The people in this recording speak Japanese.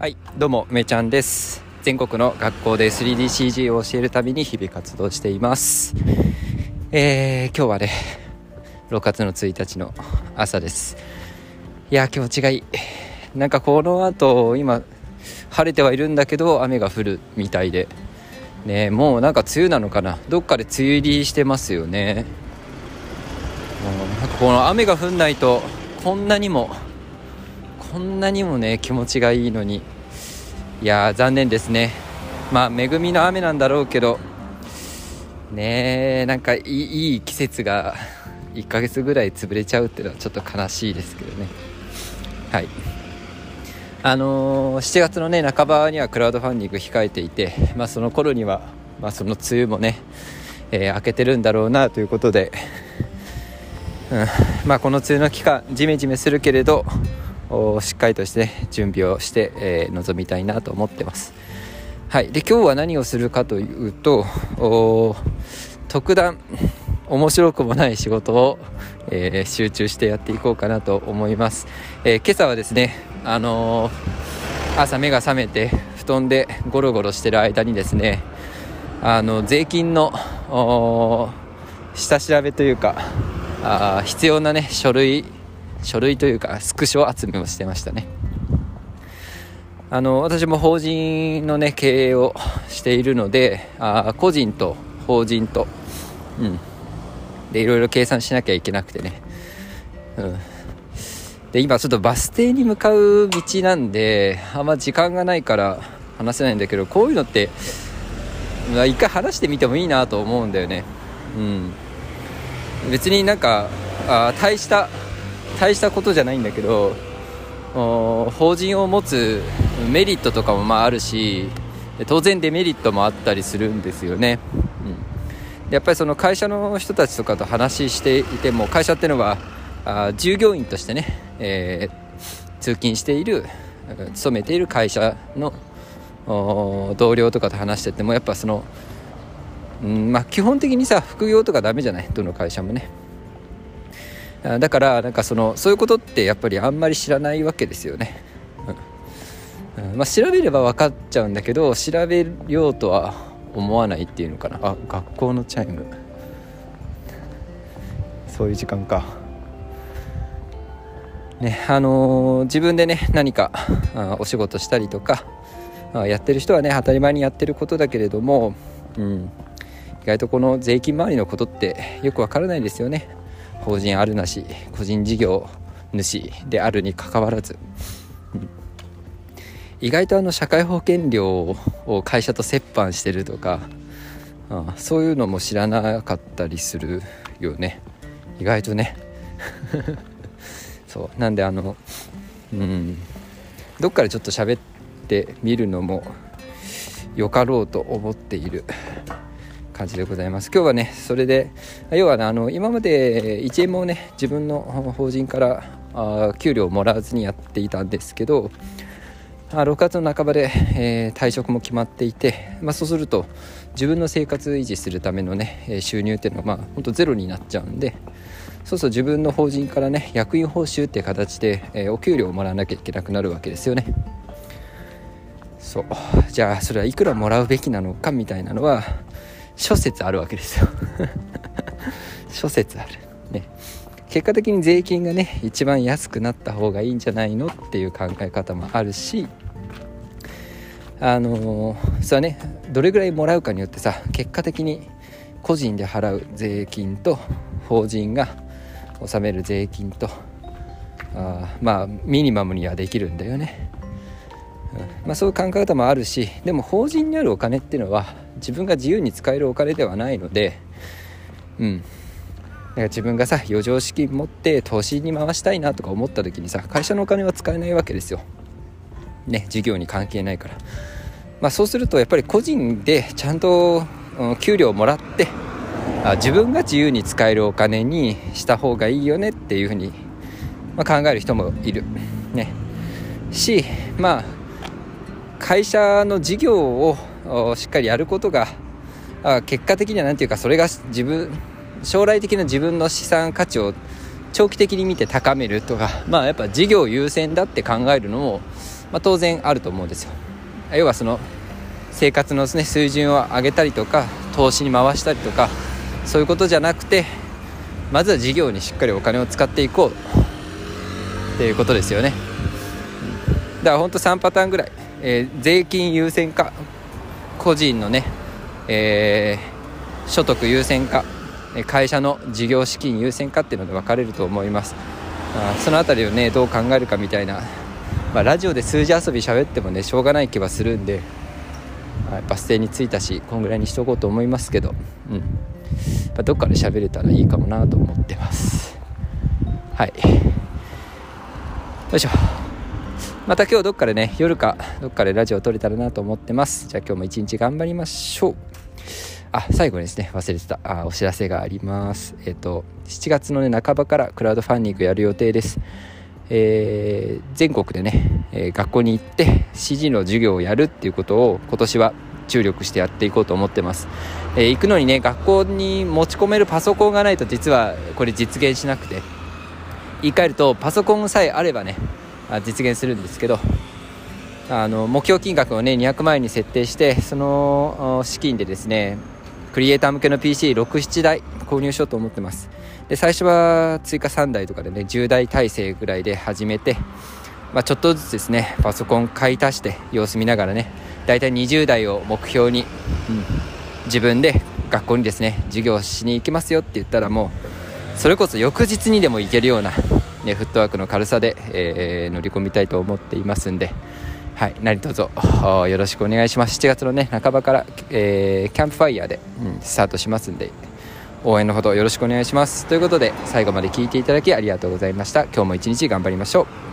はいどうもめちゃんです。全国の学校で 3DCG を教えるために日々活動しています。えー、今日はね6月の1日の朝です。いや気持ちがいい。なんかこの後今晴れてはいるんだけど雨が降るみたいで。ねもうなんか梅雨なのかな。どっかで梅雨入りしてますよね。もうなんかこの雨が降んないとこんなにもこんなにもね気持ちがいいのに。いや残念ですね。まあ恵みの雨なんだろうけどねえなんかいいいい季節が1ヶ月ぐらい潰れちゃうっていうのはちょっと悲しいですけどね。はい。あのー、7月のね半ばにはクラウドファンディング控えていて、まあ、その頃には、まあ、その梅雨もね、えー、明けてるんだろうなということで、うん。まあ、この梅雨の期間ジメジメするけれどしっかりとして、準備をして、え、臨みたいなと思ってます。はい、で今日は何をするかというと特段面白くもない仕事を、えー、集中してやっていこうかなと思います、えー、今朝はですね、あのー、朝目が覚めて布団でゴロゴロしてる間にですねあの税金の下調べというかあ必要なね書類書類というかスクショ集めをしてましたね。あの私も法人のね経営をしているのであ個人と法人とうん。でいろいろ計算しなきゃいけなくてね。うん。で今ちょっとバス停に向かう道なんであんま時間がないから話せないんだけどこういうのって一回話してみてもいいなと思うんだよね。うん。別になんかあ大した大したことじゃないんだけど法人を持つメリットとかもまああるし当然デメリットもあったりするんですよね、うん、やっぱりその会社の人たちとかと話していても会社っていうのはあ従業員としてね、えー、通勤している勤めている会社の同僚とかと話しててもやっぱその、うんまあ、基本的にさ副業とかダメじゃない？どの会社もね。だからなんかそのそういうことってやっぱりあんまり知らないわけですよね、うん。まあ、調べれば分かっちゃうんだけど調べようとは思わないっていうのかな。あ学校のチャイム。そういう時間か。ねあのー、自分でね何かあお仕事したりとかあやってる人はね当たり前にやってることだけれども、うん、意外とこの税金周りのことってよくわからないですよね。法人あるなし個人事業主であるにかかわらず、意外とあの社会保険料を会社と折半してるとかあそういうのも知らなかったりするよね。意外とね。そう。なんであのうん。どっかでちょっと喋ってみるのもよかろうと思っている。感じでございます。今日はねそれで要はねあの今まで1円もね自分の法人からあ給料をもらわずにやっていたんですけどあ6月の半ばで、えー、退職も決まっていて、まあ、そうすると自分の生活維持するためのね収入っていうのはまあ本当ゼロになっちゃうんでそうそう自分の法人からね役員報酬っていう形で、えー、お給料をもらわなきゃいけなくなるわけですよね。そう。じゃあそれはいくらもらうべきなのかみたいなのは諸説あるわけですよ。諸説ある。ね。結果的に税金がね一番安くなった方がいいんじゃないのっていう考え方もあるしあのー、それはね。どれぐらいもらうかによってさ結果的に個人で払う税金と法人が納める税金とあまあミニマムにはできるんだよね、うん。まあ、そういう考え方もあるしでも法人にあるお金っていうのは自分が自由に使えるお金ではないのでうん。だか自分がさ余剰資金持って投資に回したいなとか思った時にさ会社のお金は使えないわけですよ。ね事業に関係ないから。まあそうするとやっぱり個人でちゃんと、うん、給料をもらってあ自分が自由に使えるお金にした方がいいよねっていうふうに、まあ、考える人もいる。ね。しまあ会社の事業をしっかりやることが結果的には何て言うかそれが自分将来的な自分の資産価値を長期的に見て高めるとかまあやっぱ事業優先だって考えるのもまあ、当然あると思うんですよ。要はその生活の、ね、水準を上げたりとか投資に回したりとかそういうことじゃなくてまずは事業にしっかりお金を使っていこう。っていうことですよね。だからほんと3パターンぐらい、えー、税金優先化。個人のね、えー、所得優先化会社の事業資金優先化っていうので分かれると思います。あその辺りをねどう考えるかみたいな、まあ、ラジオで数字遊び喋ってもねしょうがない気はするんで、はい、バス停に着いたしこんぐらいにしとこうと思いますけど、うん。まあ、どっかで喋れたらいいかもなと思ってます。はい。よいしょ。また今日どっかでね夜かどっかでラジオ撮れたらなと思ってます。じゃあ今日も一日頑張りましょう。あ最後にですね忘れてた。あお知らせがあります。えっ、ー、と7月のね半ばからクラウドファンディングやる予定です。えー、全国でね、えー、学校に行って CG の授業をやるっていうことを今年は注力してやっていこうと思ってます、えー、行くのにね学校に持ち込めるパソコンがないと実はこれ実現しなくて。言い換えるとパソコンさえあればね実現するんですけどあの目標金額をね200万円に設定してその資金でですねクリエイター向けの PC67 台購入しようと思ってます。で最初は追加3台とかでね10台体制ぐらいで始めて、まあ、ちょっとずつですねパソコン買い足して様子見ながらね大体20台を目標に、うん、自分で学校にですね授業しに行きますよって言ったらもうそれこそ翌日にでも行けるような、ね、フットワークの軽さで、えー、乗り込みたいと思っていますんではい、何卒よろしくお願いします。7月のね、半ばから、えー、キャンプファイヤーで、うん、スタートしますんで、応援のほどよろしくお願いします。ということで、最後まで聞いていただきありがとうございました。今日も一日頑張りましょう。